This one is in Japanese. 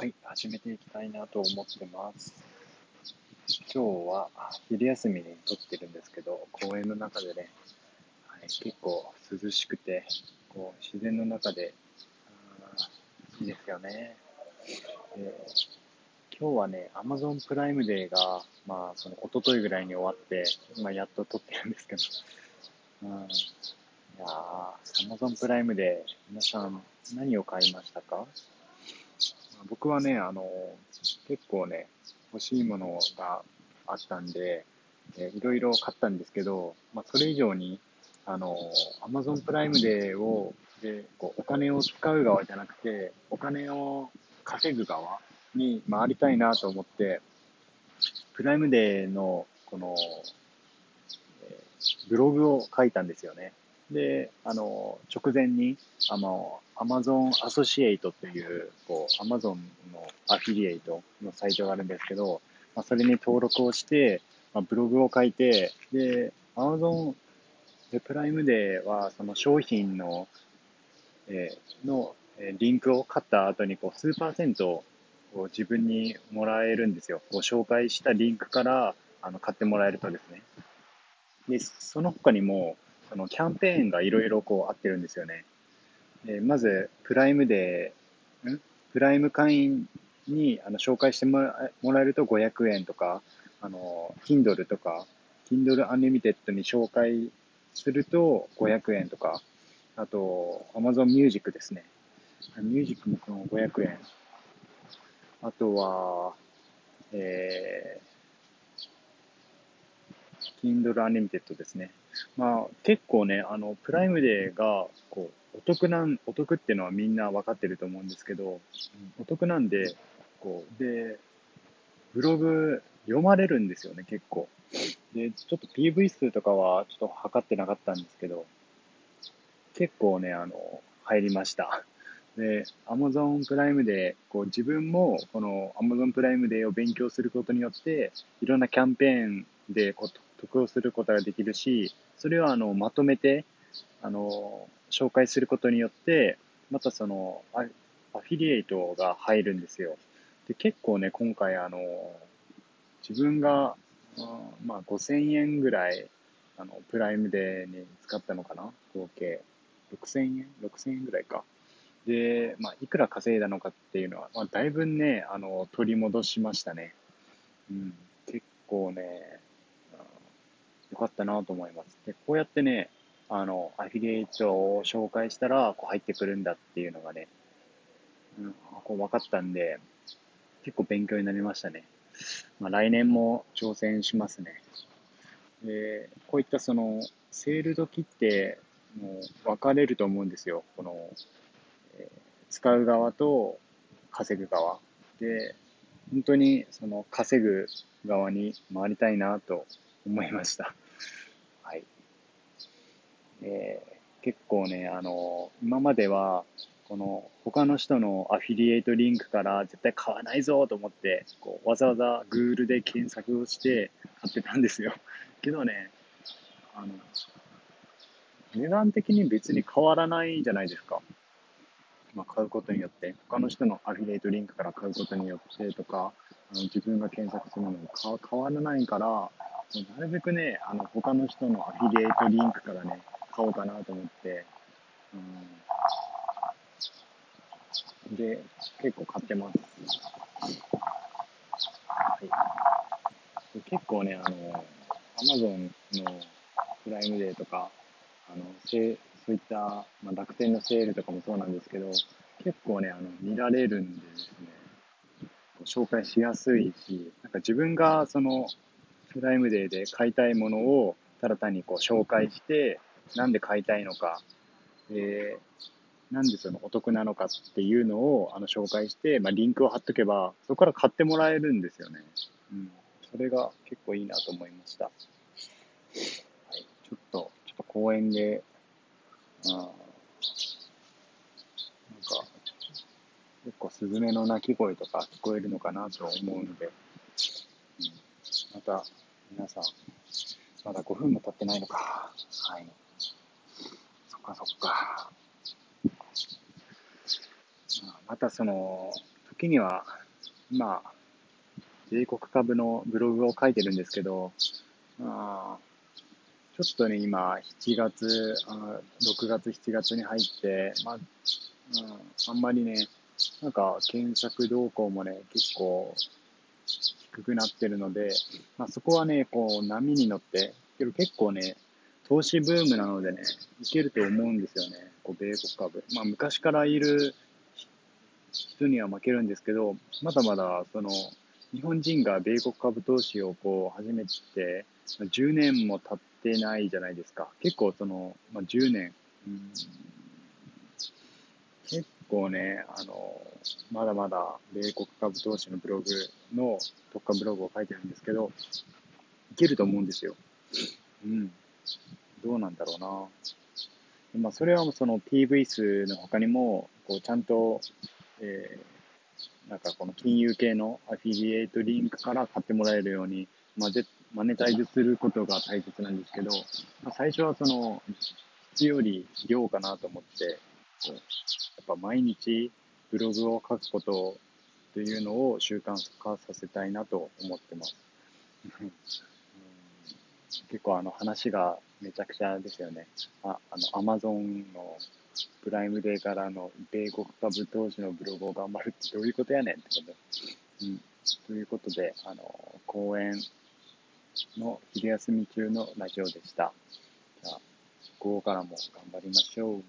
はい、始めていきたいなと思ってます。今日は昼休みに撮ってるんですけど、公園の中でね、はい、結構涼しくて、こう自然の中で、いいですよね。で今日はね、Amazon プライムデーが、まあ、その一昨日ぐらいに終わって、今やっと撮ってるんですけど、うん、いやー、Amazon プライムデー、皆さん何を買いましたか？僕はね、あの、結構ね、欲しいものがあったんで、えいろいろ買ったんですけど、まあ、それ以上に、あの、Amazon プライムデーを、で、こう、お金を使う側じゃなくて、お金を稼ぐ側に回りたいなと思って、プライムデーの、この、ブログを書いたんですよね。で、あの、直前に、あの、Amazon Associate という、こう、Amazon のアフィリエイトのサイトがあるんですけど、まあ、それに登録をして、まあ、ブログを書いて、で、Amazon でプライムデーは、その商品の、えーの、えリンクを買った後に、こう、数パーセントを自分にもらえるんですよ。こう紹介したリンクからあの買ってもらえるとですね。で、その他にも、そのキャンペーンがいろいろこうあってるんですよね。でまず、プライムで、ん？プライム会員にあの紹介してもらもらえると500円とか、あの、Kindle とか、Kindle Unlimited に紹介すると500円とか、あと、Amazon Music ですね。ミュージックもこの500円。あとは、えー、Kindle Unlimited ですね。まあ、結構ね、あの、プライムデーが、こう、お得なん、お得っていうのはみんな分かってると思うんですけど、お得なんで、こう、で、ブログ読まれるんですよね、結構。で、ちょっと PV 数とかはちょっと測ってなかったんですけど、結構ね、あの、入りました。で、Amazon プライムで、こう自分もこの Amazon プライムデーを勉強することによって、いろんなキャンペーンでこう得をすることができるし、それをあのまとめて、あの、紹介することによって、またそのアフィリエイトが入るんですよ。で、結構ね、今回あの、自分が、あまあ5000円ぐらい、あの、プライムデーに使ったのかな？合計。6000円 ?6000 円ぐらいか。で、まあ、いくら稼いだのかっていうのは、まあ、だいぶね、あの、取り戻しましたね。うん、結構ね、あよかったなと思います。で、こうやってね、あの、アフィリエイトを紹介したら、こう入ってくるんだっていうのがね、うん、こう分かったんで、結構勉強になりましたね。まあ、来年も挑戦しますね。で、こういったその、セール時って、もう分かれると思うんですよ。この、使う側と稼ぐ側。で、本当にその稼ぐ側に回りたいなと思いました。はい。で結構ね、あの、今までは、この他の人のアフィリエイトリンクから絶対買わないぞと思って、こうわざわざ Google で検索をして買ってたんですよ。けどね、あの、値段的に別に変わらないじゃないですか。まあ、買うことによって、他の人のアフィリエイトリンクから買うことによってとか、あの自分が検索するのも変わらないから、もうなるべくね、あの他の人のアフィリエイトリンクからね、買おうかなと思って、うん、で、結構買ってます。はい、で結構ね、あの、Amazon のプライムデーとか、あの、せそういった、まあ、楽天のセールとかもそうなんですけど、結構ね、あの、見られるんでですね、紹介しやすいし、なんか自分がその、プライムデーで買いたいものを、ただ単にこう紹介して、なんで買いたいのか、えー、なんでそのお得なのかっていうのをあの紹介して、まあ、リンクを貼っとけば、そこから買ってもらえるんですよね。うん。それが結構いいなと思いました。はい。ちょっと、ちょっと公園で、あなんか、結構スズメの鳴き声とか聞こえるのかなと思うので、うん、また皆さん、まだ5分も経ってないのか。はい。そっかそっか。またその、時には、まあ、米国株のブログを書いてるんですけど、まあ、ちょっとね、今、7月、あ6月、7月に入って、まあ、うん、あんまりね、なんか検索動向もね、結構低くなってるので、まあ、そこはね、こう波に乗って、けど結構ね、投資ブームなのでね、いけると思うんですよね、こう米国株。まあ、昔からいる人には負けるんですけど、まだまだその日本人が米国株投資をこう始めて、10年も経ってないじゃないですか。結構その、まあ、10年、うん、結構ね、あの、まだまだ米国株投資のブログの特化ブログを書いてるんですけど、いけると思うんですよ。うん。どうなんだろうな。まあ、それはその PV 数の他にも、こうちゃんと、えーなんかこの金融系のアフィリエイトリンクから買ってもらえるように、まあ、マネタイズすることが大切なんですけど、まあ、最初はその質より量かなと思って、やっぱ毎日ブログを書くことというのを習慣化させたいなと思ってます。結構あの話がめちゃくちゃですよね。ああの、アマゾンのプライムデーからの米国株投資のブログを頑張るってどういうことやねんってこと。うん。ということで、あの、公演の昼休み中のラジオでした。じゃあ、午後からも頑張りましょう。